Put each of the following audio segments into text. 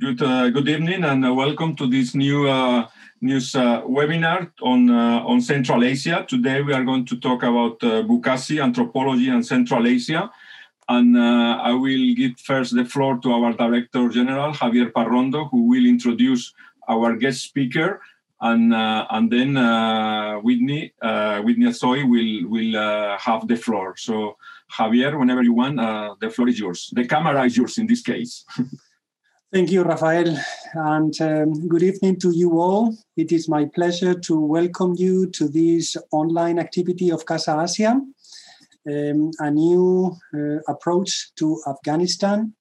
Good, uh, good evening and uh, welcome to this new uh, news uh, webinar on, uh, on Central Asia. Today we are going to talk about uh, Buzkashi, anthropology and Central Asia. And I will give first the floor to our Director General, Javier Parrondo, who will introduce our guest speaker. And, and then Whitney, Whitney Azoy will, will have the floor. So Javier, whenever you want, the floor is yours. The camera is yours in this case. Thank you, Rafael, and um, good evening to you all. It is my pleasure to welcome you to this online activity of Casa Asia, um, a new uh, approach to Afghanistan.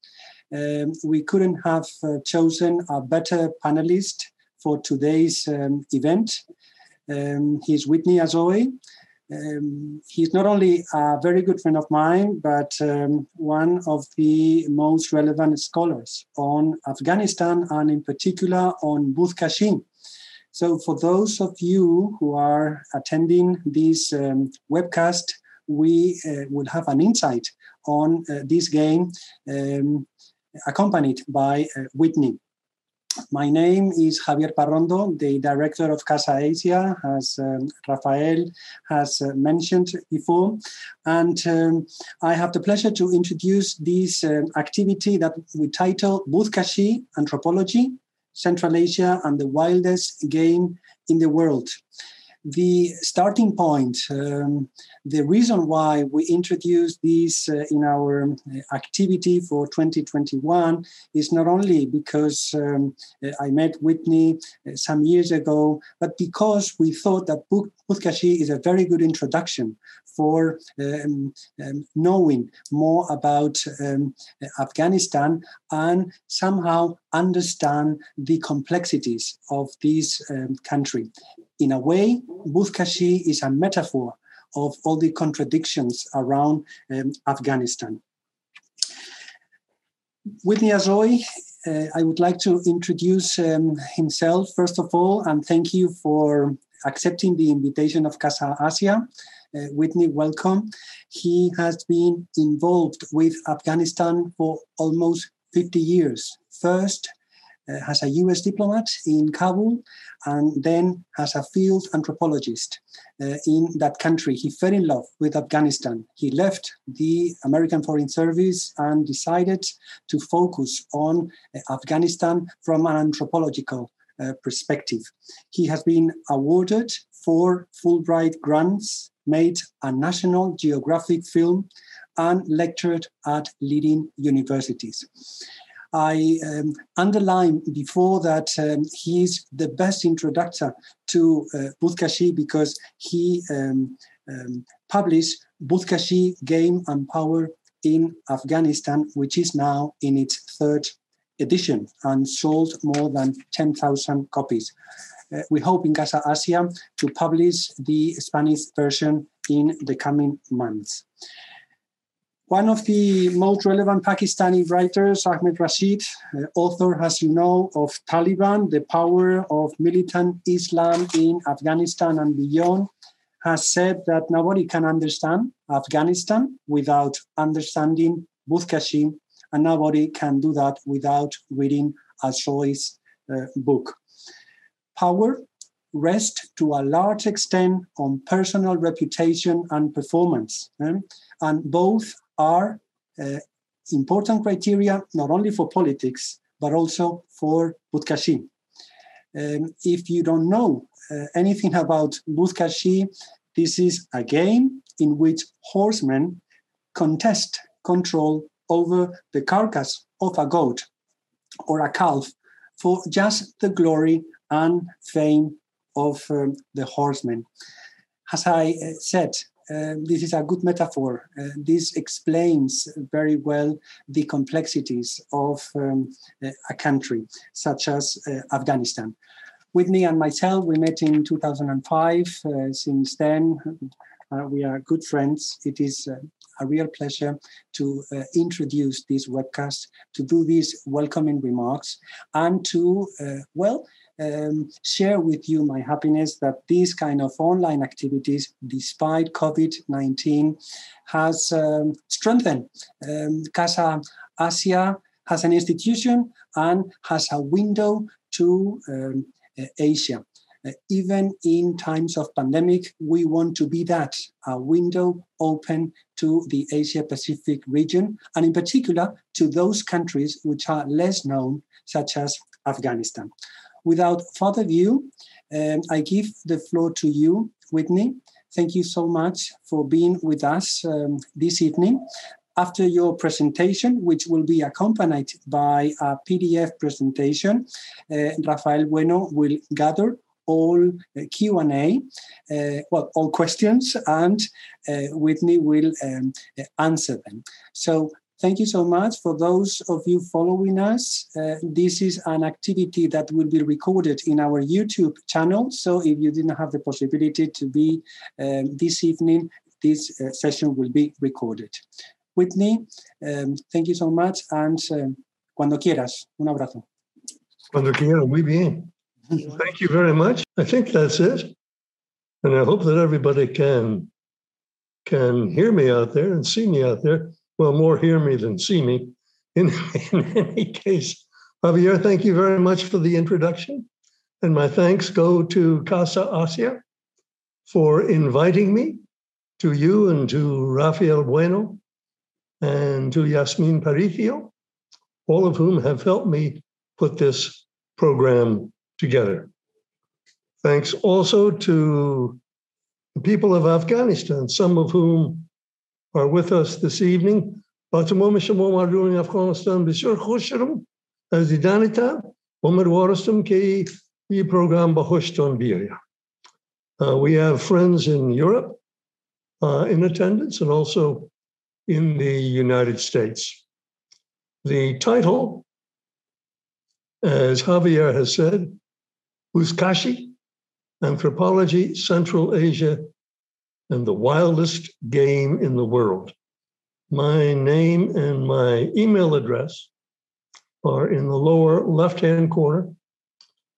Um, we couldn't have uh, chosen a better panelist for today's um, event. Um, he's Whitney Azoy, um, he's not only a very good friend of mine, but um, one of the most relevant scholars on Afghanistan and, in particular, on Buzkashi. So, for those of you who are attending this um, webcast, we uh, will have an insight on uh, this game um, accompanied by uh, Whitney. My name is Javier Parrondo, the director of Casa Asia, as um, Rafael has uh, mentioned before. And um, I have the pleasure to introduce this um, activity that we title Buzkashi Anthropology, Central Asia and the Wildest Game in the World the starting point, um, the reason why we introduced this uh, in our um, activity for 2021 is not only because um, I met Whitney uh, some years ago, but because we thought that Buzkashi is a very good introduction for um, um, knowing more about um, Afghanistan and somehow understand the complexities of this um, country. In a way, Buzkashi is a metaphor of all the contradictions around um, Afghanistan. Whitney Azoy, uh, I would like to introduce um, himself first of all, and thank you for accepting the invitation of Casa Asia. Uh, Whitney, welcome. He has been involved with Afghanistan for almost 50 years. First, uh, as a US diplomat in Kabul, and then as a field anthropologist uh, in that country. He fell in love with Afghanistan. He left the American Foreign Service and decided to focus on uh, Afghanistan from an anthropological uh, perspective. He has been awarded four Fulbright grants, made a National Geographic film, and lectured at leading universities. I um, underlined before that um, is the best introductor to uh, Buzkashi because he um, um, published Buzkashi Game and Power in Afghanistan, which is now in its third edition and sold more than 10,000 copies. Uh, we hope in Casa Asia to publish the Spanish version in the coming months. One of the most relevant Pakistani writers, Ahmed Rashid, uh, author, as you know, of Taliban, the power of militant Islam in Afghanistan and beyond, has said that nobody can understand Afghanistan without understanding Buzkashi, and nobody can do that without reading Azoy's uh, book. Power rests to a large extent on personal reputation and performance. Eh? And both are uh, important criteria not only for politics but also for Buzkashi. Um, if you don't know uh, anything about Buzkashi, this is a game in which horsemen contest control over the carcass of a goat or a calf for just the glory and fame of um, the horsemen. As I uh, said, uh, this is a good metaphor. Uh, this explains very well the complexities of um, a country such as uh, Afghanistan. Whitney and myself, we met in 2005. Uh, since then, uh, we are good friends. It is a real pleasure to introduce this webcast, to do these welcoming remarks, and to, well, um, share with you my happiness that these kind of online activities, despite COVID 19, has um, strengthened um, Casa Asia has an institution and has a window to um, Asia. Uh, even in times of pandemic, we want to be that a window open to the Asia Pacific region, and in particular to those countries which are less known, such as Afghanistan. Without further ado, um, I give the floor to you, Whitney. Thank you so much for being with us um, this evening. After your presentation, which will be accompanied by a PDF presentation, uh, Rafael Bueno will gather all uh, Q&A, uh, well, all questions, and uh, Whitney will um, answer them. So Thank you so much for those of you following us. Uh, this is an activity that will be recorded in our YouTube channel. So if you didn't have the possibility to be um, this evening, this uh, session will be recorded. Whitney, um, thank you so much and um, cuando quieras, un abrazo. Cuando quiera, muy bien. Thank you very much. I think that's it. And I hope that everybody can can hear me out there and see me out there well, more hear me than see me. In, in any case, Javier, thank you very much for the introduction. And my thanks go to Casa Asia for inviting me, to you and to Rafael Bueno and to Yasmin Paricio, all of whom have helped me put this program together. Thanks also to the people of Afghanistan, some of whom are with us this evening. Uh, we have friends in Europe uh, in attendance and also in the United States. The title, as Javier has said, Buzkashi, Anthropology, Central Asia, and the wildest game in the world. My name and my email address are in the lower left hand corner.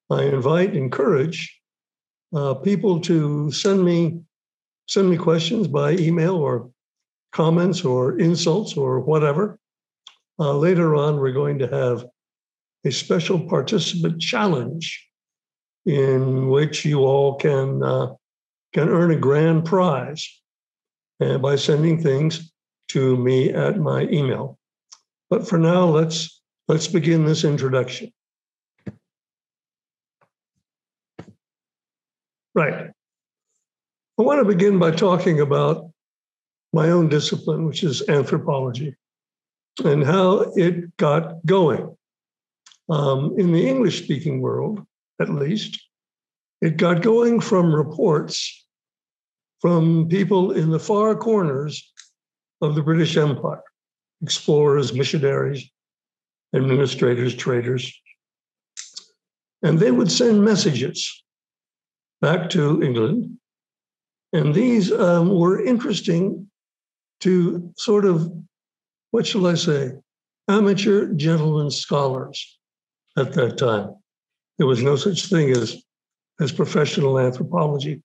I invite, encourage uh, people to send me send me questions by email or comments or insults or whatever. Uh, later on, we're going to have a special participant challenge in which you all can uh, can earn a grand prize uh, by sending things to me at my email. But for now, let's let's begin this introduction. Right. I want to begin by talking about my own discipline, which is anthropology, and how it got going. Um, in the English speaking world, at least, it got going from reports from people in the far corners of the British Empire explorers, missionaries, administrators, traders. And they would send messages back to England. And these um, were interesting to sort of, what shall I say, amateur gentlemen scholars at that time. There was no such thing as, as professional anthropology.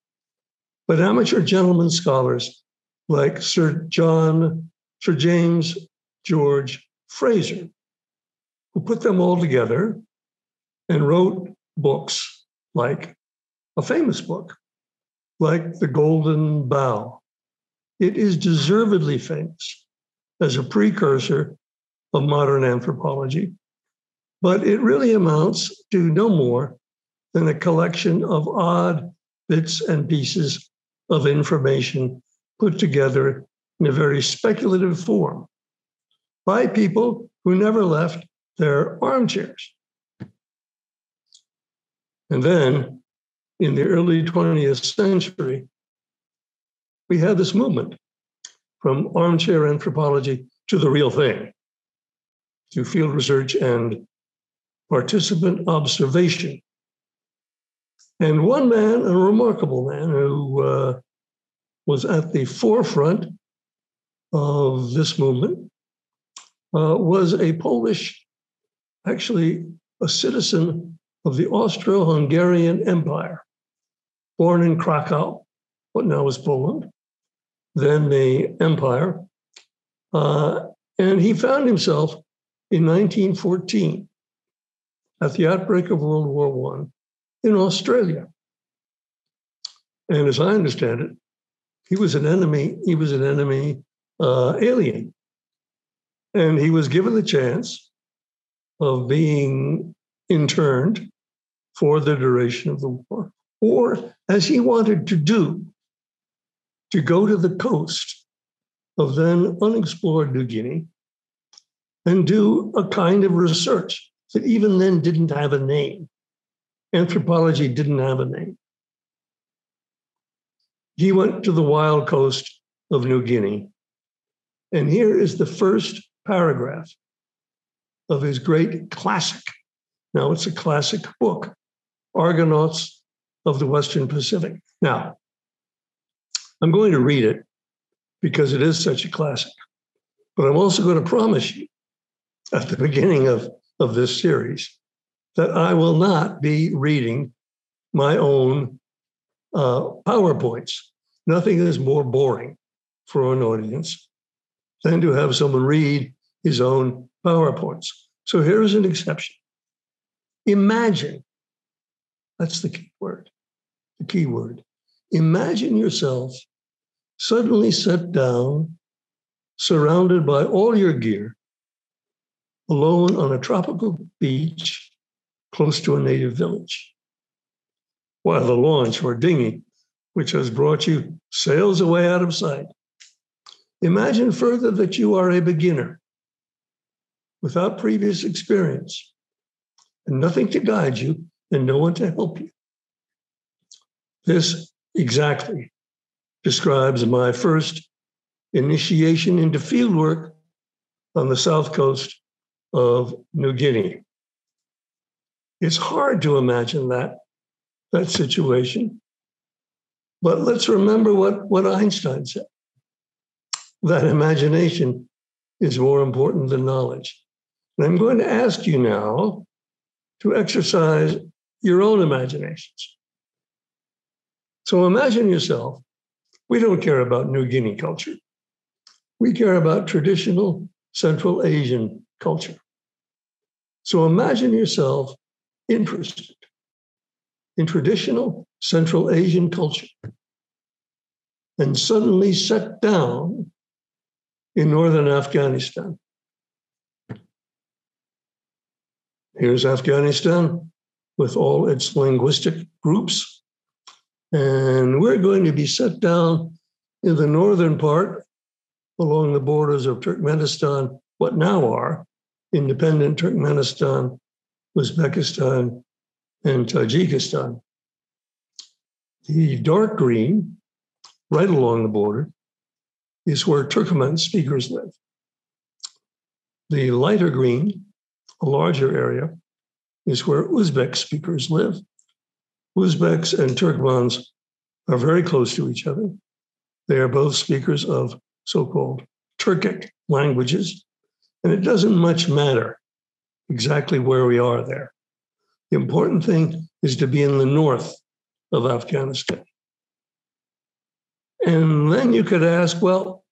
But amateur gentlemen scholars like Sir John, Sir James George Frazer, who put them all together and wrote books like a famous book, like The Golden Bough. It is deservedly famous as a precursor of modern anthropology, but it really amounts to no more than a collection of odd bits and pieces of information put together in a very speculative form by people who never left their armchairs. And then in the early 20th century, we had this movement from armchair anthropology to the real thing, to field research and participant observation. And one man, a remarkable man who uh, was at the forefront of this movement, uh, was a Polish, actually a citizen of the Austro Hungarian Empire, born in Krakow, what now is Poland, then the empire. Uh, and he found himself in 1914 at the outbreak of World War I in Australia. And as I understand it, he was an enemy, he was an enemy uh, alien. And he was given the chance of being interned for the duration of the war, or as he wanted to do, to go to the coast of then unexplored New Guinea and do a kind of research that even then didn't have a name. Anthropology didn't have a name. He went to the wild coast of New Guinea. And here is the first paragraph of his great classic. Now, it's a classic book, Argonauts of the Western Pacific. Now, I'm going to read it because it is such a classic, but I'm also going to promise you at the beginning of, of this series that I will not be reading my own uh, PowerPoints. Nothing is more boring for an audience than to have someone read his own PowerPoints. So here is an exception. Imagine, that's the key word, the key word. Imagine yourself suddenly set down, surrounded by all your gear, alone on a tropical beach close to a native village. While the launch or dinghy, which has brought you, sails away out of sight. Imagine further that you are a beginner without previous experience and nothing to guide you and no one to help you. This exactly describes my first initiation into fieldwork on the south coast of New Guinea. It's hard to imagine that, that situation. But let's remember what, what Einstein said that imagination is more important than knowledge. And I'm going to ask you now to exercise your own imaginations. So imagine yourself, we don't care about New Guinea culture. We care about traditional Central Asian culture. So imagine yourself interested in traditional Central Asian culture and suddenly set down in northern Afghanistan. Here's Afghanistan with all its linguistic groups. And we're going to be set down in the northern part along the borders of Turkmenistan, what now are independent Turkmenistan, Uzbekistan, and Tajikistan. The dark green, right along the border, is where Turkmen speakers live. The lighter green, a larger area, is where Uzbek speakers live. Uzbeks and Turkmens are very close to each other. They are both speakers of so called Turkic languages, and it doesn't much matter exactly where we are there. The important thing is to be in the north of Afghanistan. And then you could ask, well,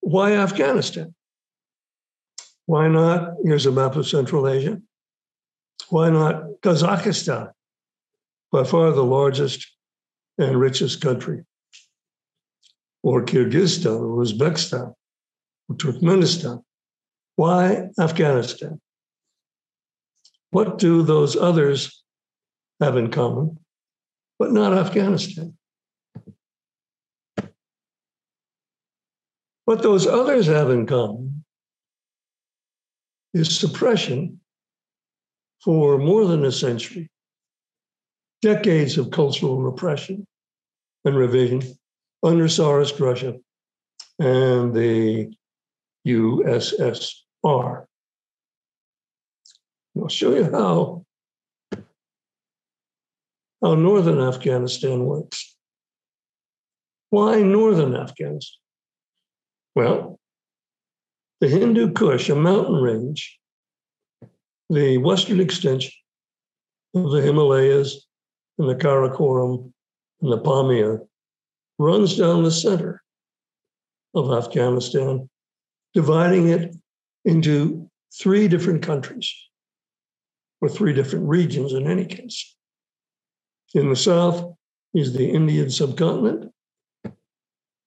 why Afghanistan? Why not? Here's a map of Central Asia. Why not Kazakhstan? By far the largest and richest country. Or Kyrgyzstan or Uzbekistan or Turkmenistan. Why Afghanistan? What do those others have in common, but not Afghanistan? What those others have in common is suppression for more than a century, decades of cultural repression and revision under Tsarist Russia and the USSR. I'll show you how, how northern Afghanistan works. Why northern Afghanistan? Well, the Hindu Kush, a mountain range, the western extension of the Himalayas and the Karakoram and the Pamir, runs down the center of Afghanistan dividing it into three different countries, or three different regions in any case. In the south is the Indian subcontinent.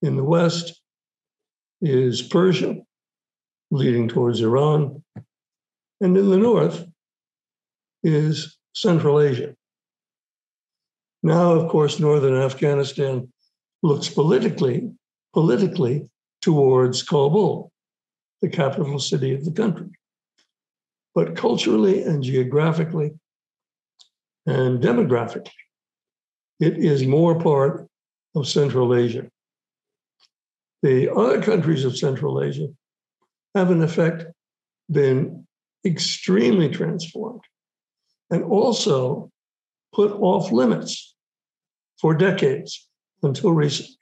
In the west is Persia, leading towards Iran. And in the north is Central Asia. Now, of course, northern Afghanistan looks politically, politically towards Kabul, the capital city of the country. But culturally and geographically and demographically, it is more part of Central Asia. The other countries of Central Asia have, in effect, been extremely transformed and also put off limits for decades until recently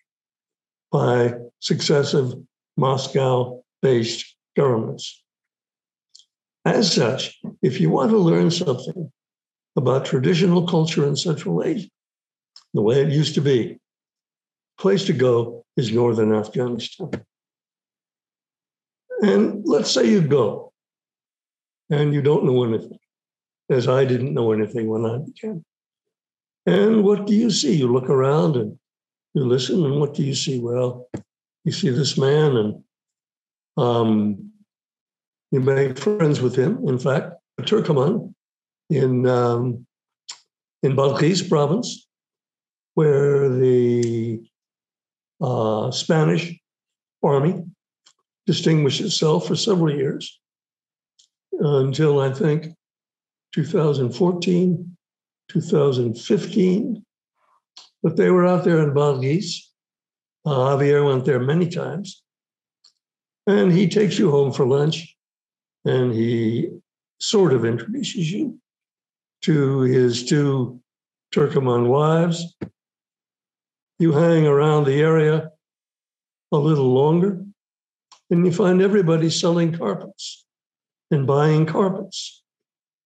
by successive Moscow based governments. As such, if you want to learn something about traditional culture in Central Asia, the way it used to be, place to go is northern Afghanistan. And let's say you go and you don't know anything, as I didn't know anything when I began. And what do you see? You look around and you listen, and what do you see? Well, you see this man, and um, you made friends with him. In fact, Turkoman in um, in Balkis province, where the uh, Spanish army distinguished itself for several years until I think 2014 2015. But they were out there in Balkis. Uh, Javier went there many times. And he takes you home for lunch and he sort of introduces you to his two Turkoman wives. You hang around the area a little longer and you find everybody selling carpets and buying carpets.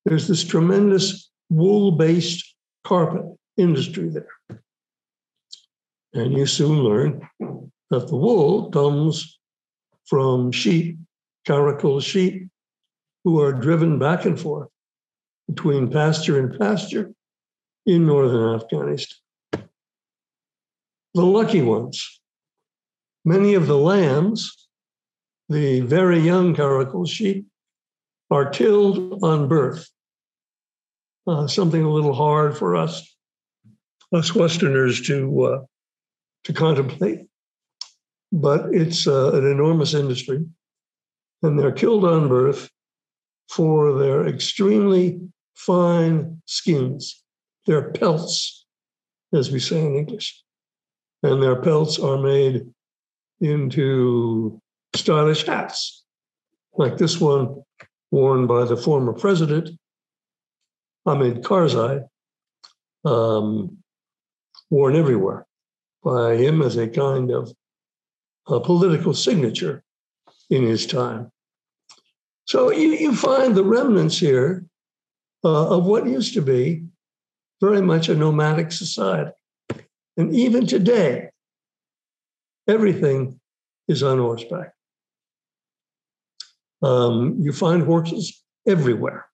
There's this tremendous wool based carpet industry there. And you soon learn that the wool comes from sheep, karakul sheep, who are driven back and forth between pasture and pasture in northern Afghanistan. The lucky ones, many of the lambs, the very young karakul sheep, are killed on birth uh, something a little hard for us, us Westerners, to uh, to contemplate. But it's uh, an enormous industry, and they're killed on birth for their extremely fine skins, their pelts, as we say in English, and their pelts are made into stylish hats, like this one worn by the former president Hamid Karzai, um, worn everywhere by him as a kind of a political signature in his time. So you, you find the remnants here uh, of what used to be very much a nomadic society. And even today, everything is on horseback. Um, you find horses everywhere.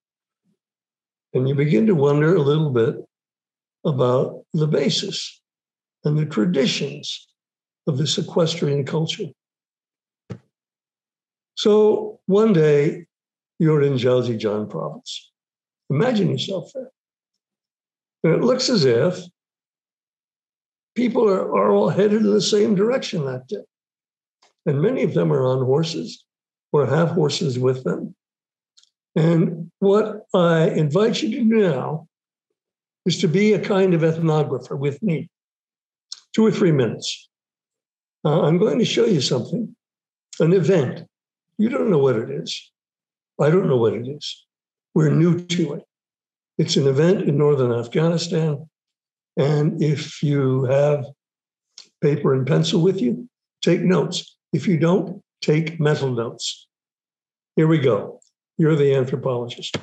And you begin to wonder a little bit about the basis and the traditions of this equestrian culture. So one day you're in Jowzjan province. Imagine yourself there. And it looks as if people are, are all headed in the same direction that day. And many of them are on horses or have horses with them. And what I invite you to do now is to be a kind of ethnographer with me, two or three minutes. Uh, I'm going to show you something, an event. You don't know what it is. I don't know what it is. We're new to it. It's an event in northern Afghanistan. And if you have paper and pencil with you, take notes. If you don't, take mental notes. Here we go. You're the anthropologist.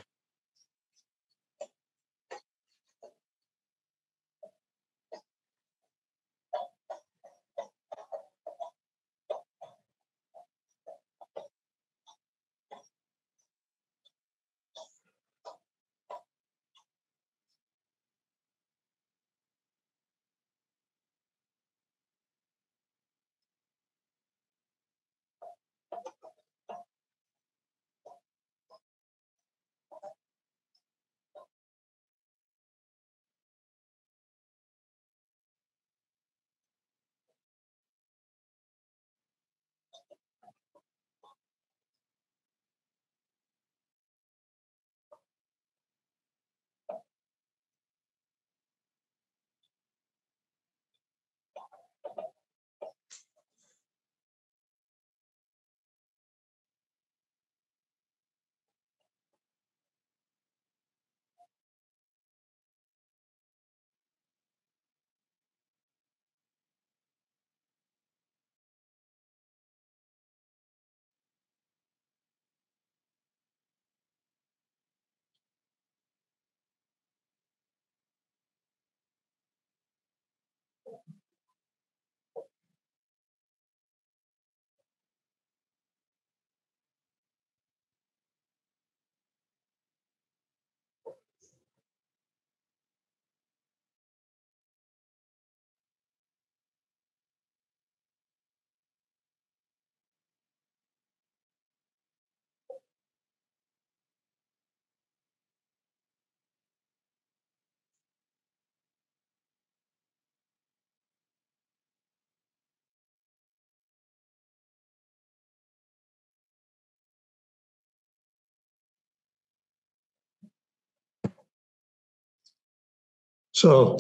So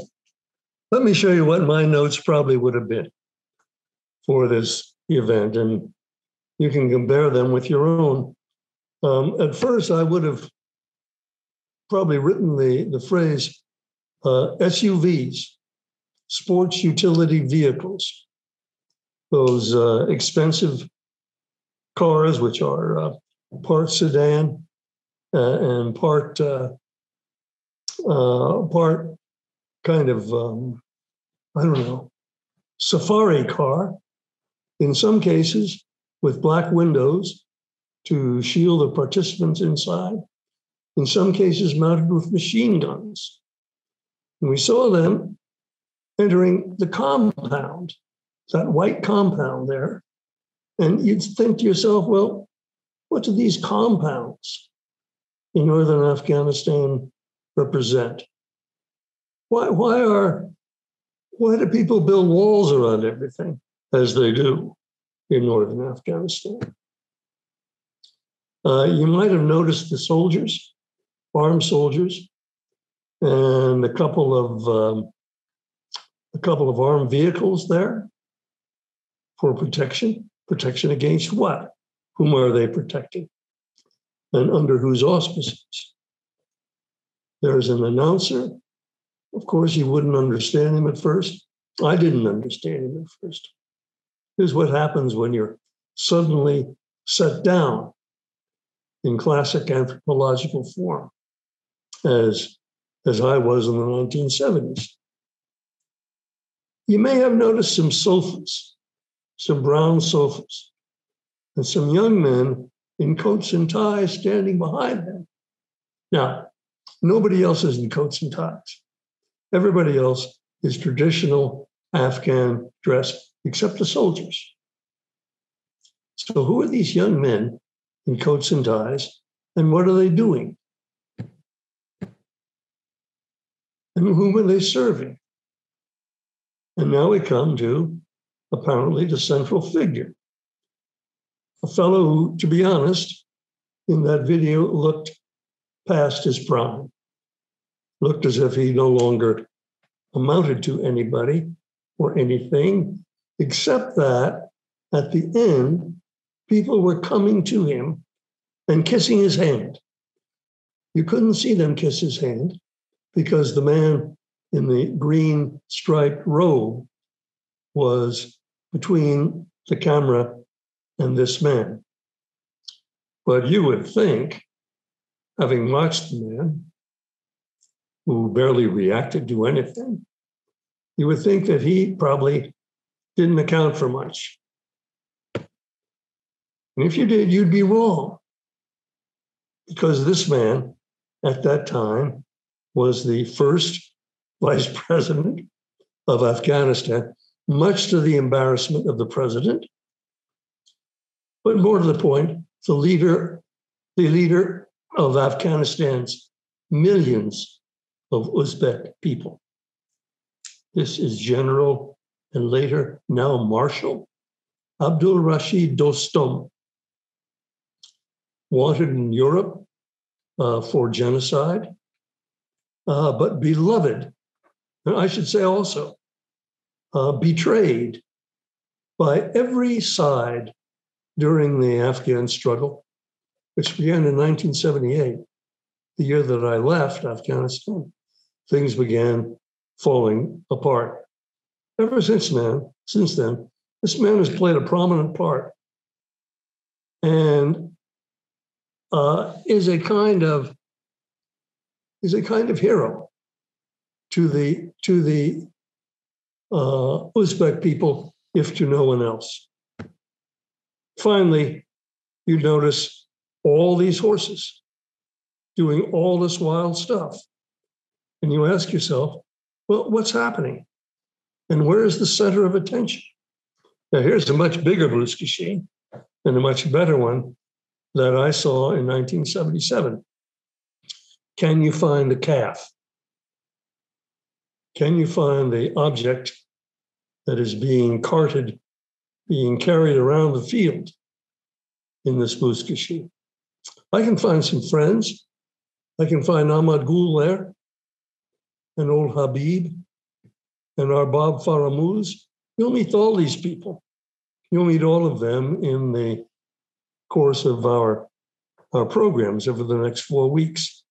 let me show you what my notes probably would have been for this event, and you can compare them with your own. Um, at first, I would have probably written the, the phrase uh, SUVs, sports utility vehicles, those uh, expensive cars, which are uh, part sedan uh, and part uh, uh, part kind of um, I don't know safari car. In some cases, with black windows to shield the participants inside. In some cases, mounted with machine guns. And we saw them entering the compound, that white compound there. And you'd think to yourself, well, what do these compounds in northern Afghanistan represent? Why, why are why do people build walls around everything as they do in northern Afghanistan? Uh, you might have noticed the soldiers, armed soldiers, and a couple of um, a couple of armed vehicles there for protection. Protection against what? Whom are they protecting? And under whose auspices? There's an announcer. Of course, you wouldn't understand him at first. I didn't understand him at first. Here's what happens when you're suddenly set down in classic anthropological form, as, as I was in the 1970s. You may have noticed some sofas, some brown sofas, and some young men in coats and ties standing behind them. Now, nobody else is in coats and ties. Everybody else is traditional Afghan dress, except the soldiers. So, who are these young men in coats and ties, and what are they doing? And whom are they serving? And now we come to apparently the central figure. A fellow who, to be honest, in that video looked past his prime, looked as if he no longer amounted to anybody or anything, except that at the end, people were coming to him and kissing his hand. You couldn't see them kiss his hand because the man in the green striped robe was between the camera and this man. But you would think, having watched the man who barely reacted to anything, you would think that he probably didn't account for much. And if you did, you'd be wrong. Because this man at that time was the first vice president of Afghanistan, much to the embarrassment of the president. But more to the point, the leader, the leader of Afghanistan's millions of Uzbek people. This is General and later now Marshal Abdul Rashid Dostum, wanted in Europe uh, for genocide, uh, but beloved and I should say also, uh, betrayed by every side during the Afghan struggle, which began in 1978, the year that I left Afghanistan. Things began falling apart. Ever since then, since then, this man has played a prominent part and uh, is a kind of is a kind of hero to the to the uh, Uzbek people, if to no one else. Finally, you notice all these horses doing all this wild stuff, and you ask yourself, well, what's happening, and where is the center of attention? Now, here's a much bigger Buzkashi and a much better one that I saw in 1977. Can you find the calf? Can you find the object that is being carted, being carried around the field in this Buzkashi? I can find some friends. I can find Ahmad Gul there. And old Habib and Arbab Faramuz. You'll meet all these people. You'll meet all of them in the course of our, our programs over the next four weeks.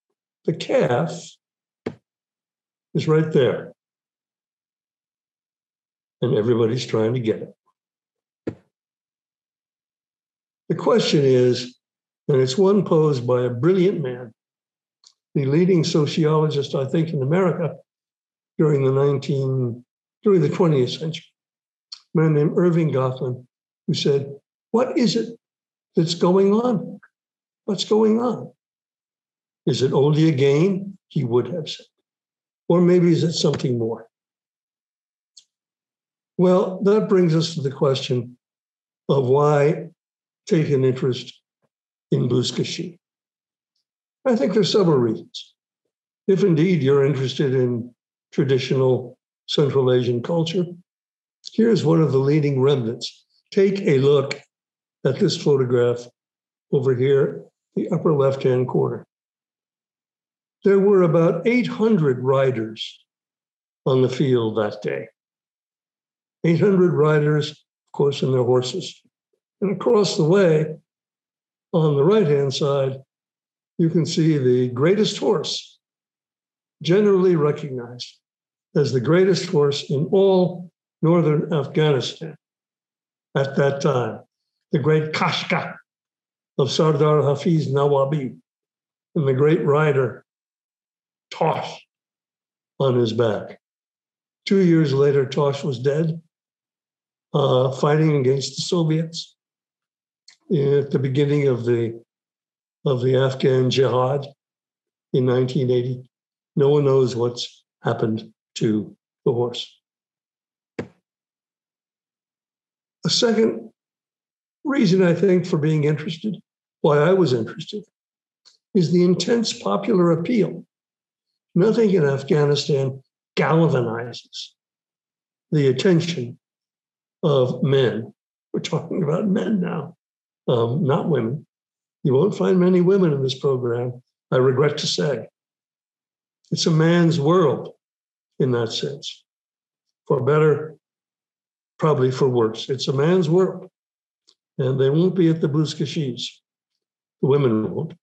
The calf is right there. And everybody's trying to get it. The question is, and it's one posed by a brilliant man, the leading sociologist, I think, in America during the 19 during the 20th century, a man named Erving Goffman, who said, What is it that's going on? What's going on? Is it only a game? He would have said. Or maybe is it something more? Well, that brings us to the question of why take an interest in Buzkashi. I think there's several reasons. If indeed you're interested in traditional Central Asian culture, here's one of the leading remnants. Take a look at this photograph over here, the upper left hand corner. There were about 800 riders on the field that day. 800 riders, of course, and their horses. And across the way, on the right hand side, you can see the greatest horse, generally recognized as the greatest horse in all northern Afghanistan at that time, the great Kashka of Sardar Hafiz Nawabi, and the great rider Tosh on his back. Two years later, Tosh was dead, uh, fighting against the Soviets at the beginning of the of the Afghan jihad in 1980. No one knows what's happened to the horse. A second reason I think for being interested, why I was interested, is the intense popular appeal. Nothing in Afghanistan galvanizes the attention of men. We're talking about men now, um, not women. You won't find many women in this program, I regret to say. It's a man's world in that sense, for better, probably for worse. It's a man's world, and they won't be at the Buzkashis. The women won't,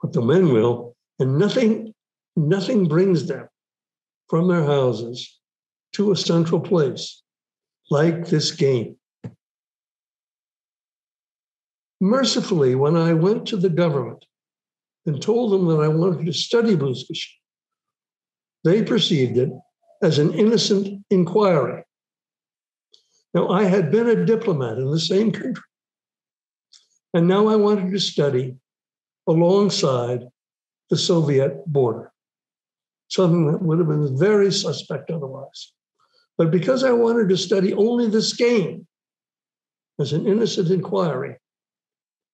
but the men will, and nothing, nothing brings them from their houses to a central place like this game. Mercifully, when I went to the government and told them that I wanted to study Buzkashi, they perceived it as an innocent inquiry. Now, I had been a diplomat in the same country, and now I wanted to study alongside the Soviet border, something that would have been very suspect otherwise. But because I wanted to study only this game as an innocent inquiry,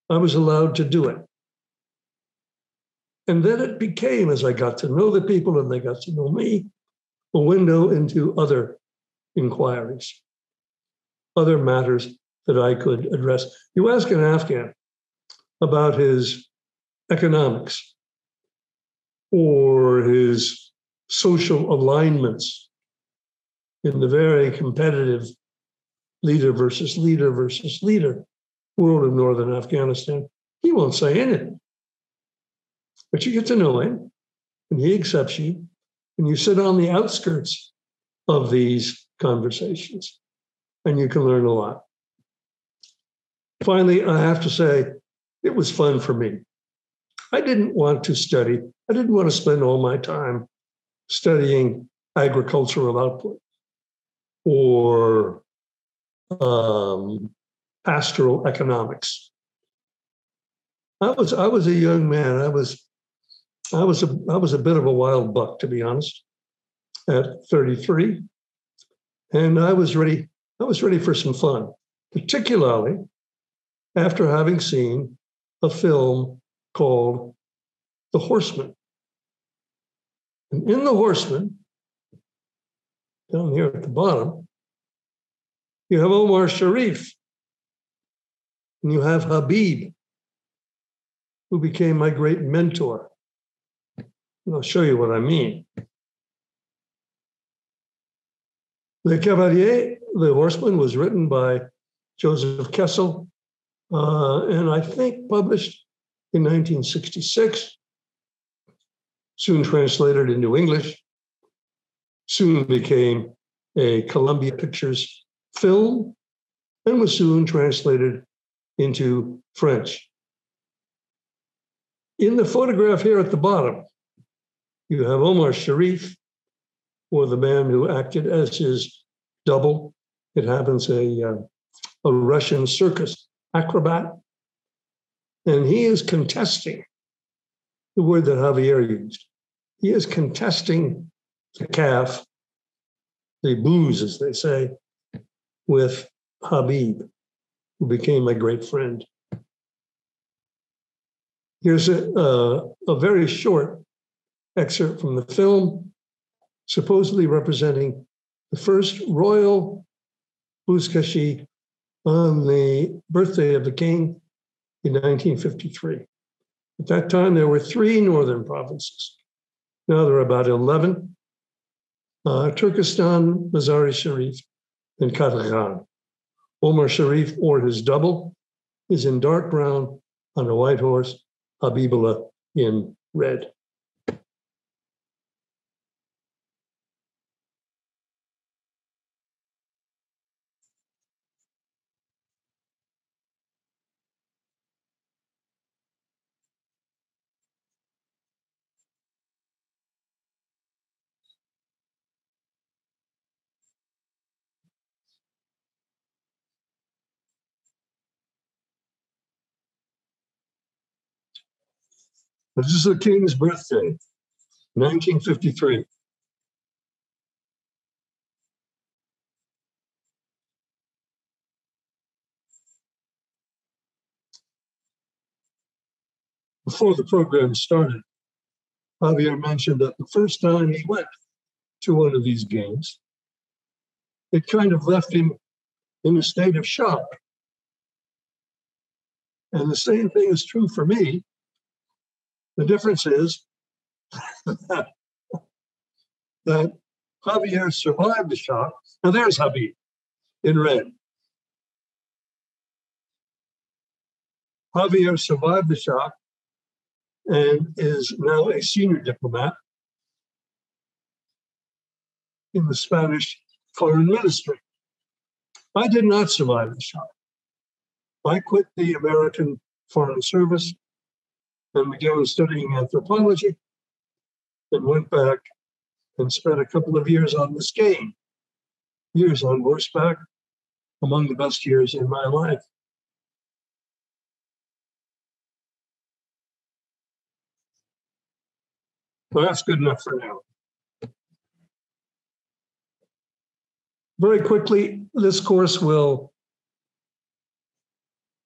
I was allowed to do it. And then it became, as I got to know the people and they got to know me, a window into other inquiries, other matters that I could address. You ask an Afghan about his economics or his social alignments in the very competitive leader versus leader versus leader world of northern Afghanistan, he won't say anything. But you get to know him, and he accepts you, and you sit on the outskirts of these conversations, and you can learn a lot. Finally, I have to say, it was fun for me. I didn't want to study, I didn't want to spend all my time studying agricultural output or um, pastoral economics. I was I was a young man. I was I was a I was a bit of a wild buck, to be honest, at 33. And I was ready, I was ready for some fun, particularly after having seen a film called The Horseman. And in The Horseman, down here at the bottom, you have Omar Sharif and you have Habib, who became my great mentor. And I'll show you what I mean. Le Cavalier, The Horseman, was written by Joseph Kessel uh, and I think published in 1966, soon translated into English, soon became a Columbia Pictures film, and was soon translated into French. In the photograph here at the bottom, you have Omar Sharif, or the man who acted as his double. It happens a, uh, a Russian circus acrobat. And he is contesting the word that Javier used. He is contesting the calf, the booze, as they say, with Habib, who became my great friend. Here's a, uh, a very short excerpt from the film, supposedly representing the first royal Buzkashi on the birthday of the king in 1953. At that time, there were three northern provinces. Now there are about 11 uh, Turkestan, Mazar-i Sharif, and Qataghan. Omar Sharif, or his double, is in dark brown on a white horse, Habibullah in red. This is the king's birthday, 1953. Before the program started, Javier mentioned that the first time he went to one of these games, it kind of left him in a state of shock. And the same thing is true for me the difference is that, Javier survived the shock. Now there's Habib in red. Javier survived the shock and is now a senior diplomat in the Spanish foreign ministry. I did not survive the shock. I quit the American Foreign Service and began studying anthropology and went back and spent a couple of years on this game, years on horseback, among the best years in my life. Well, that's good enough for now. Very quickly, this course will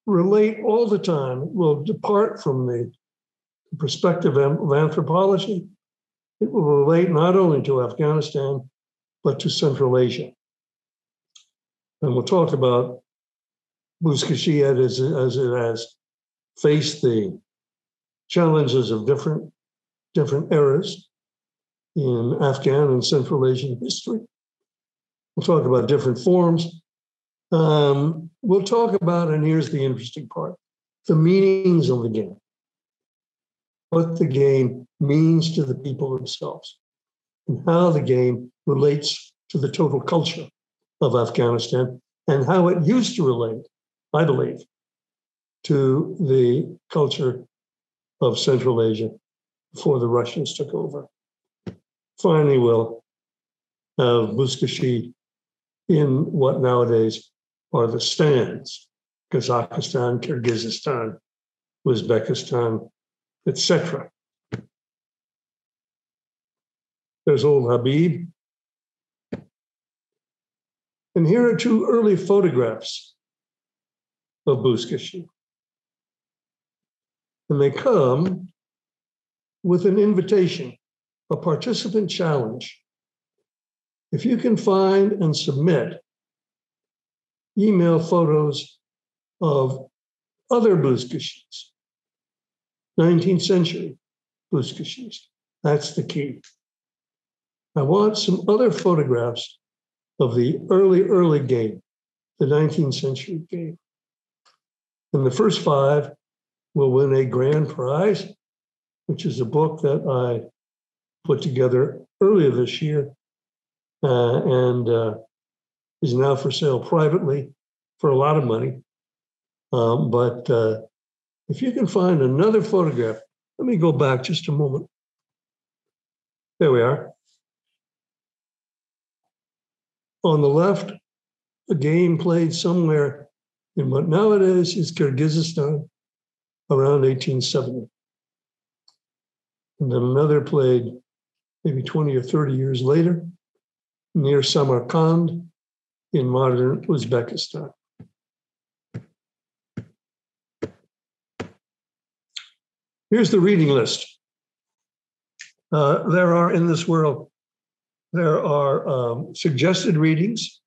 relate all the time, will depart from the perspective of anthropology, it will relate not only to Afghanistan, but to Central Asia. And we'll talk about Buzkashi as, as it has faced the challenges of different, different eras in Afghan and Central Asian history. We'll talk about different forms. Um, we'll talk about, and here's the interesting part the meanings of the game what the game means to the people themselves and how the game relates to the total culture of Afghanistan and how it used to relate, I believe, to the culture of Central Asia before the Russians took over. Finally, we'll have Buzkashi in what nowadays are the stands Kazakhstan, Kyrgyzstan, Uzbekistan, etc. There's old Habib. And here are two early photographs of Buzkashi. And they come with an invitation, a participant challenge. If you can find and submit email photos of other Buzkashis 19th century Buzkashis. That's the key. I want some other photographs of the early, early game, the 19th century game. And the first five will win a grand prize, which is a book that I put together earlier this year uh, and uh, is now for sale privately for a lot of money. Um, but uh, if you can find another photograph, let me go back just a moment. There we are. On the left, a game played somewhere in what nowadays is Kyrgyzstan around 1870. And then another played maybe 20 or 30 years later near Samarkand in modern Uzbekistan. Here's the reading list. Uh, there are in this world, there are um, suggested readings,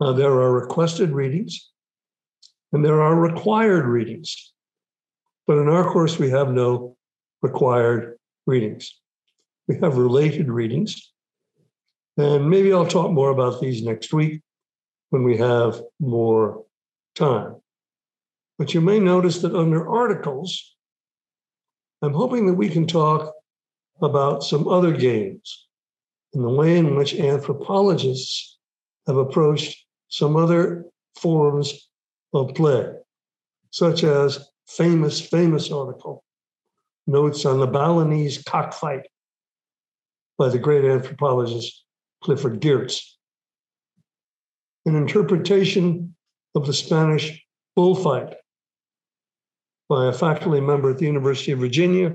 uh, there are requested readings, and there are required readings. But in our course, we have no required readings. We have related readings. And maybe I'll talk more about these next week when we have more time. But you may notice that under articles, I'm hoping that we can talk about some other games and the way in which anthropologists have approached some other forms of play, such as famous, famous article, Notes on the Balinese Cockfight by the great anthropologist Clifford Geertz. An interpretation of the Spanish bullfight by a faculty member at the University of Virginia,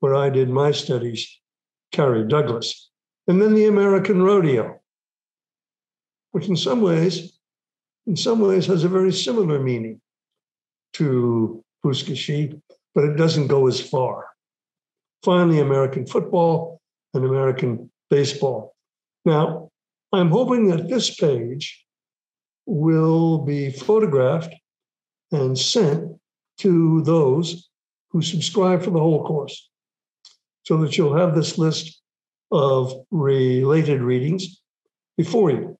where I did my studies, Carrie Douglas. And then the American rodeo, which in some ways, in some ways has a very similar meaning to Buzkashi, but it doesn't go as far. Finally, American football and American baseball. Now, I'm hoping that this page will be photographed and sent to those who subscribe for the whole course so that you'll have this list of related readings before you.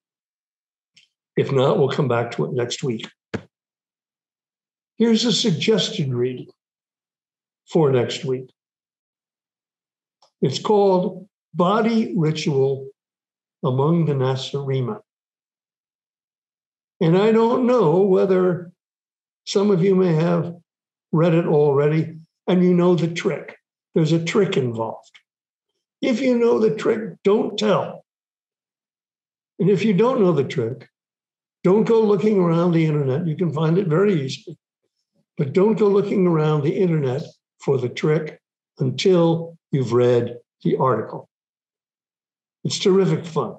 If not, we'll come back to it next week. Here's a suggested reading for next week. It's called Body Ritual Among the Nacirema. And I don't know whether some of you may have read it already and you know the trick. There's a trick involved. If you know the trick, don't tell. And if you don't know the trick, don't go looking around the internet. You can find it very easily. But don't go looking around the internet for the trick until you've read the article. It's terrific fun.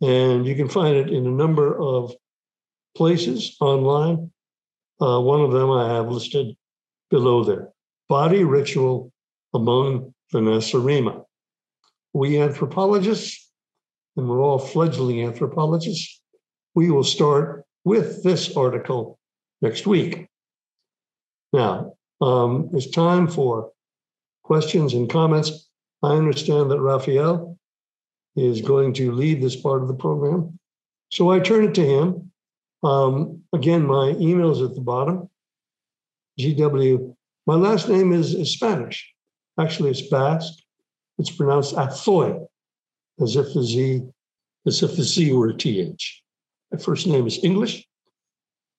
And you can find it in a number of places online. Uh, one of them I have listed below there Body Ritual Among the Nacirema. We anthropologists, and we're all fledgling anthropologists, we will start with this article next week. Now, um, it's time for questions and comments. I understand that Raphael is going to lead this part of the program. So I turn it to him. Um, again, my email is at the bottom. GW. My last name is, is Spanish. Actually, it's Basque. It's pronounced Athoy, as if the Z, as if the Z were a TH. My first name is English,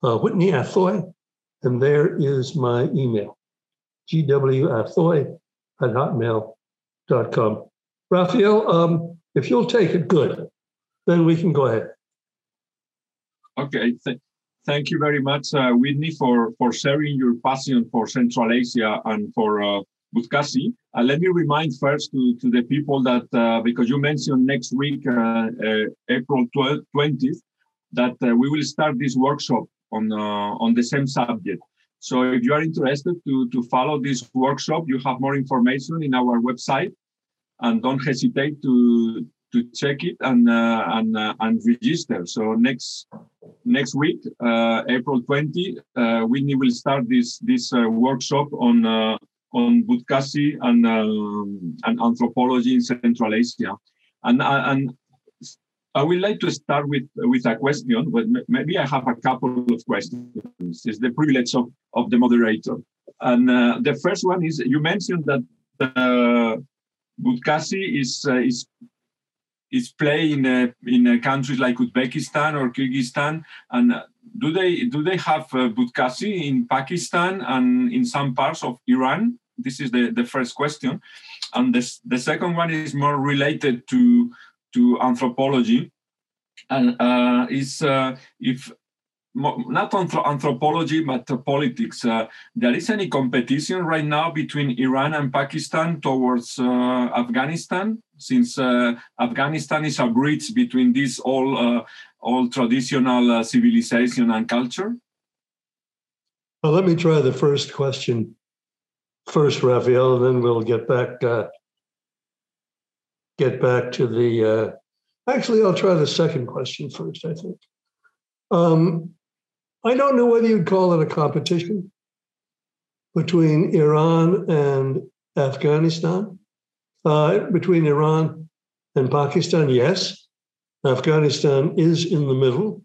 uh, Whitney Athoy, and there is my email, gwathoy at hotmail.com. Raphael, um, if you'll take it, good. Then we can go ahead. Okay. Th- thank you very much, uh, Whitney, for, for sharing your passion for Central Asia and for uh, Buzkashi. Uh, let me remind first to, to the people that, uh, because you mentioned next week, uh, uh, April 12th, 20th, that uh, we will start this workshop on on the same subject. So if you are interested to, to follow this workshop, you have more information in our website and don't hesitate to to check it and uh, and uh, and register. So next next week, uh, April 20, uh, Whitney will start this this uh, workshop on uh, on Buzkashi and um, and anthropology in Central Asia, and and I would like to start with with a question, but maybe I have a couple of questions. It's the privilege of, of the moderator. And uh, the first one is you mentioned that uh, Bukhazi is uh, is is playing uh, in uh, countries like Uzbekistan or Kyrgyzstan, and do they do they have uh, Bukhazi in Pakistan and in some parts of Iran? This is the, the first question, and this, the second one is more related to to anthropology, and uh, is uh, if not on anthropology but politics. Uh, there is any competition right now between Iran and Pakistan towards uh, Afghanistan, since uh, Afghanistan is a bridge between these all uh, all traditional uh, civilization and culture. Well, let me try the first question first, Raphael, and then we'll get back uh, get back to the. actually, I'll try the second question first. I think. Um, I don't know whether you'd call it a competition between Iran and Afghanistan. Uh, between Iran and Pakistan, yes. Afghanistan is in the middle.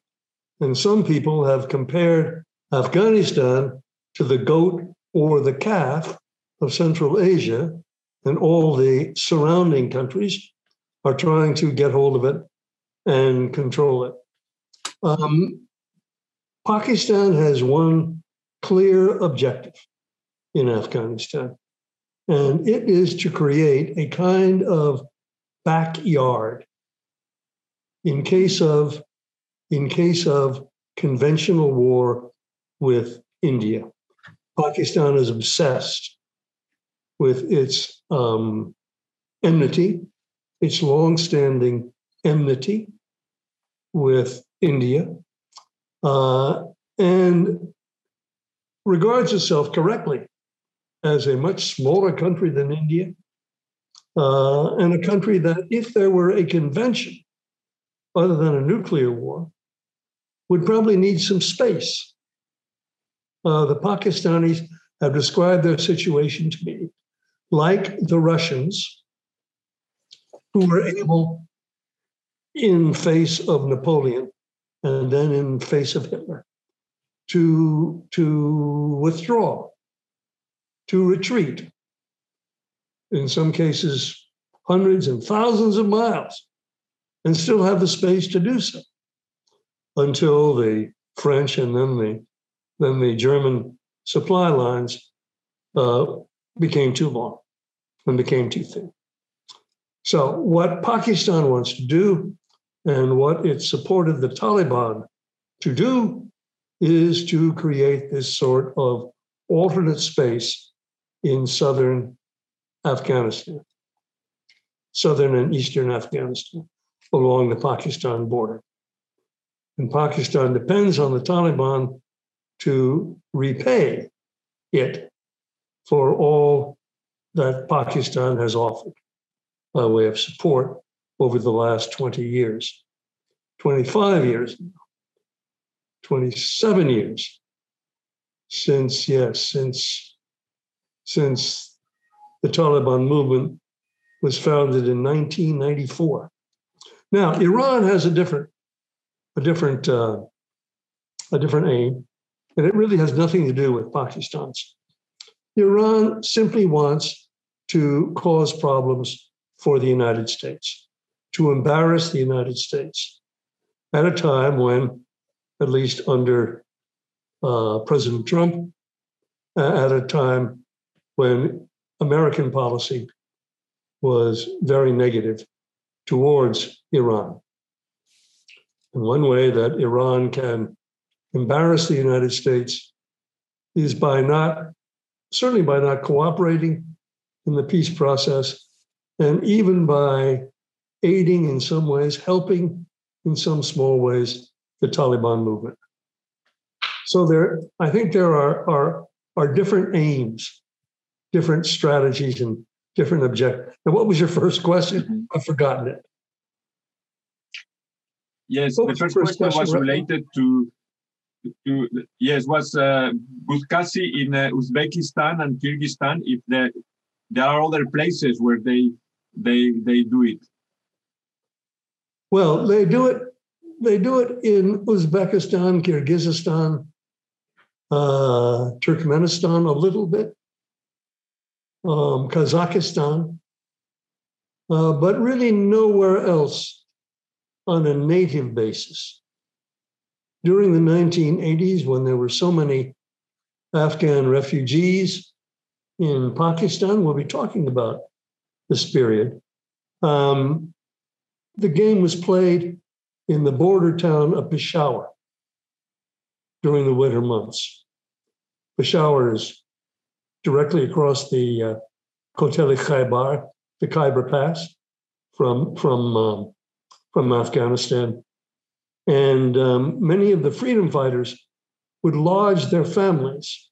And some people have compared Afghanistan to the goat or the calf of Central Asia, and all the surrounding countries are trying to get hold of it and control it. Um, Pakistan has one clear objective in Afghanistan, and it is to create a kind of backyard in case of in case of conventional war with India. Pakistan is obsessed with its um, enmity, its long-standing enmity with India, uh, and regards itself correctly as a much smaller country than India, uh, and a country that, if there were a convention other than a nuclear war, would probably need some space. Uh, the Pakistanis have described their situation to me like the Russians, who were able, in face of Napoleon, and then in face of Hitler, to, to withdraw, to retreat, in some cases, hundreds and thousands of miles, and still have the space to do so. Until the French and then the, then the German supply lines uh, became too long and became too thin. So, what Pakistan wants to do and what it supported the Taliban to do is to create this sort of alternate space in southern Afghanistan, southern and eastern Afghanistan, along the Pakistan border. And Pakistan depends on the Taliban to repay it for all that Pakistan has offered by way of support over the last 20 years, 25 years, 27 years since, yes, since, since the Taliban movement was founded in 1994. Now, Iran has a different, a different, uh, a different aim, and it really has nothing to do with Pakistan's. Iran simply wants to cause problems for the United States to embarrass the United States at a time when, at least under uh, President Trump, uh, at a time when American policy was very negative towards Iran. And one way that Iran can embarrass the United States is by not, certainly by not cooperating in the peace process, and even by aiding in some ways, helping in some small ways the Taliban movement. So there, I think there are are are different aims, different strategies, and different objectives. Now, what was your first question? Mm-hmm. I've forgotten it. Yes, what the first, first question, was related to to yes was uh, Bukhazi in uh, Uzbekistan and Kyrgyzstan. If there there are other places where they they they do it. Well, they do it. They do it in Uzbekistan, Kyrgyzstan, uh, Turkmenistan a little bit, um, Kazakhstan, uh, but really nowhere else on a native basis. During the 1980s, when there were so many Afghan refugees in Pakistan, we'll be talking about this period. Um, the game was played in the border town of Peshawar during the winter months. Peshawar is directly across the uh, Koteli Khaybar, the Khyber Pass from, from, um, from Afghanistan. And um, many of the freedom fighters would lodge their families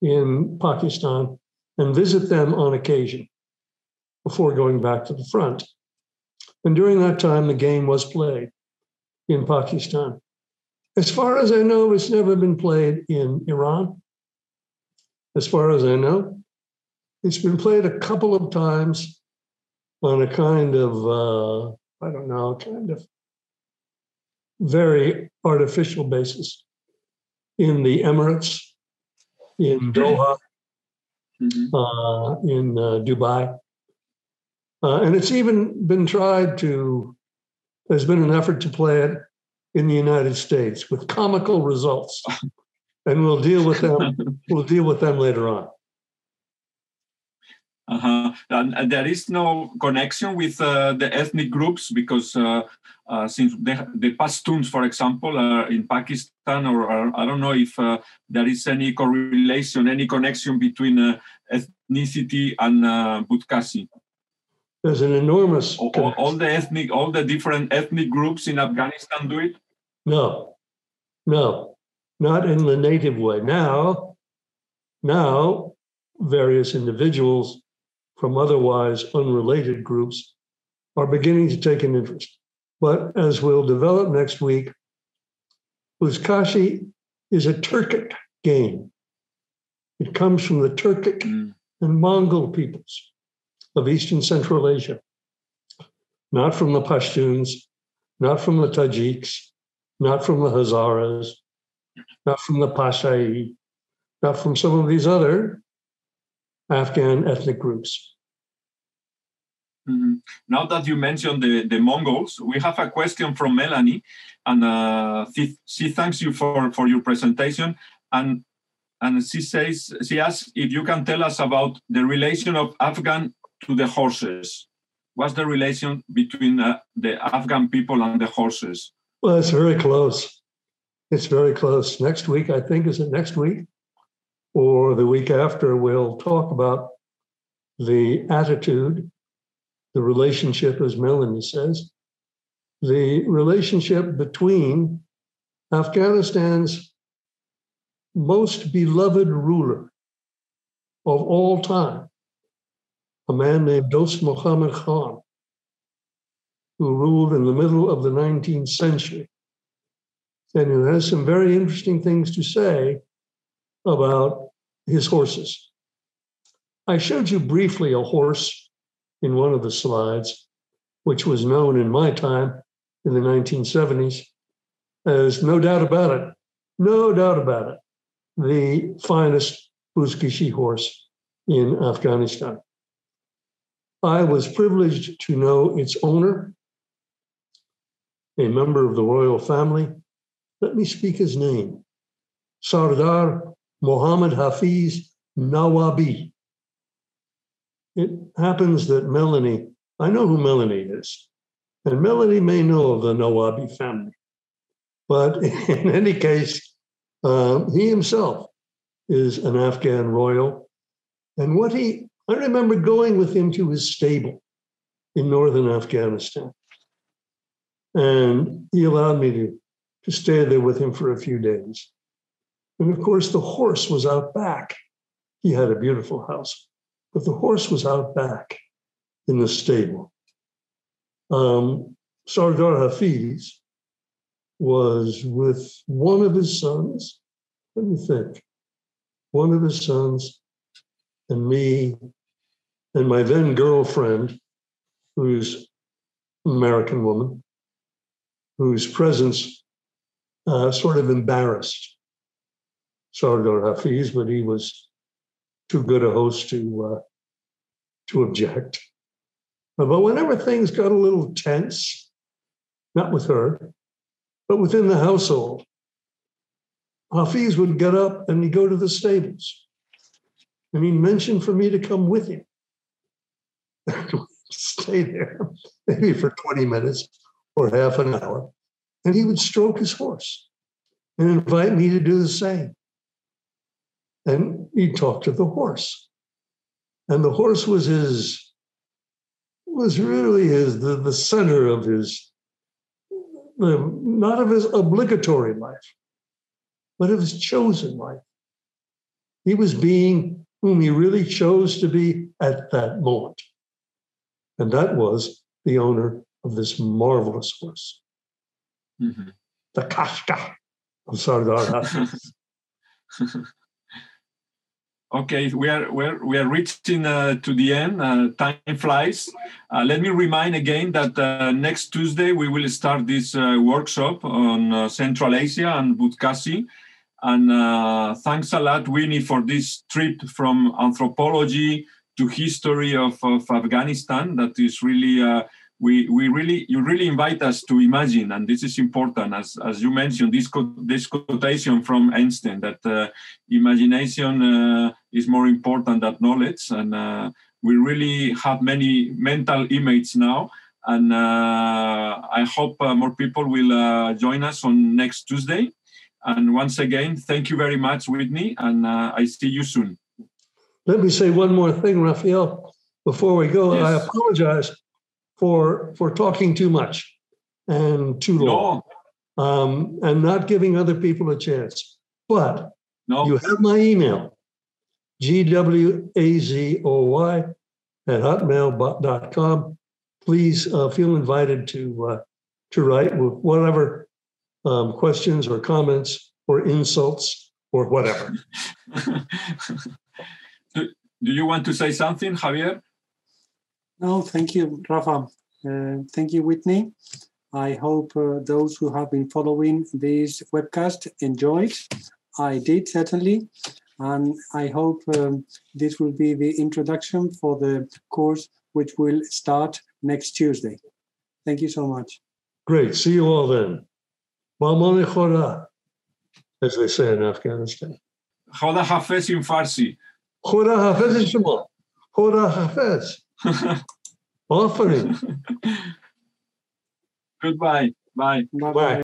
in Pakistan and visit them on occasion before going back to the front. And during that time, the game was played in Pakistan. As far as I know, it's never been played in Iran. As far as I know, it's been played a couple of times on a kind of, uh, I don't know, kind of very artificial basis in the Emirates, in mm-hmm. Doha, mm-hmm. uh, in uh, Dubai. Uh, and it's even been tried to, there's been an effort to play it in the United States with comical results. and we'll deal with them, we'll deal with them later on. Uh-huh. And, and, there is no connection with uh, the ethnic groups because uh, uh, since the, the Pashtuns, for example, are in Pakistan, or, or I don't know if uh, there is any correlation, any connection between uh, ethnicity and uh, Bukhazi. There's an enormous. All, all, the ethnic, all the different ethnic groups in Afghanistan do it. No, no, not in the native way. Now, now, various individuals from otherwise unrelated groups are beginning to take an interest. But as we'll develop next week, Buzkashi is a Turkic game. It comes from the Turkic mm. and Mongol peoples of Eastern Central Asia, not from the Pashtuns, not from the Tajiks, not from the Hazaras, not from the Pashai, not from some of these other Afghan ethnic groups. Mm-hmm. Now that you mentioned the, the Mongols, we have a question from Melanie, and uh, she, she thanks you for, for your presentation. And and she says she asks if you can tell us about the relation of Afghan to the horses. What's the relation between uh, the Afghan people and the horses? Well, it's very close. It's very close. Next week, I think, is it next week or the week after, we'll talk about the attitude, the relationship, as Melanie says, the relationship between Afghanistan's most beloved ruler of all time, a man named Dost Muhammad Khan, who ruled in the middle of the 19th century, and who has some very interesting things to say about his horses. I showed you briefly a horse in one of the slides, which was known in my time in the 1970s as no doubt about it, no doubt about it, the finest Buzkashi horse in Afghanistan. I was privileged to know its owner, a member of the royal family. Let me speak his name Sardar Mohammad Hafiz Nawabi. It happens that Melanie, I know who Melanie is, and Melanie may know of the Nawabi family. But in any case, uh, he himself is an Afghan royal. And what he I remember going with him to his stable in northern Afghanistan. And he allowed me to, to stay there with him for a few days. And of course, the horse was out back. He had a beautiful house, but the horse was out back in the stable. Um, Sardar Hafiz was with one of his sons. Let me think. One of his sons and me and my then girlfriend, whose American woman whose presence uh, sort of embarrassed Sardar Hafiz, but he was too good a host to uh, to object. But whenever things got a little tense, not with her, but within the household, Hafiz would get up and he'd go to the stables. And he mentioned for me to come with him. Stay there, maybe for 20 minutes or half an hour. And he would stroke his horse and invite me to do the same. And he'd talk to the horse. And the horse was his was really his the, the center of his the, not of his obligatory life, but of his chosen life. He was being whom he really chose to be at that moment. And that was the owner of this marvelous horse, mm-hmm. the Kashka of Sardar Okay, we are we are, we are reaching uh, to the end. Uh, time flies. Uh, let me remind again that uh, next Tuesday we will start this uh, workshop on uh, Central Asia and Butkashi. And thanks a lot, Winnie, for this trip from anthropology to history of, of Afghanistan. That is really we, we really you really invite us to imagine and this is important as, as you mentioned this, this quotation from einstein that uh, imagination uh, is more important than knowledge and uh, we really have many mental images now and uh, i hope uh, more people will uh, join us on next tuesday and once again thank you very much whitney and i see you soon let me say one more thing raphael before we go yes. i apologize for for talking too much and too long no. um, and not giving other people a chance. But no. you have my email, gwazoy at hotmail.com. Please uh, feel invited to uh, to write with whatever um, questions or comments or insults or whatever. do, do you want to say something, Javier? No, thank you, Rafa. Uh, thank you, Whitney. I hope uh, those who have been following this webcast enjoyed. I did certainly, and I hope um, this will be the introduction for the course which will start next Tuesday. Thank you so much. Great. See you all then. Mamani Khoda, as they say in Afghanistan. Khoda Hafez in Farsi. Chora Hafez is Shema. Chora Hafez. Offering. Goodbye. Bye. Bye. Bye.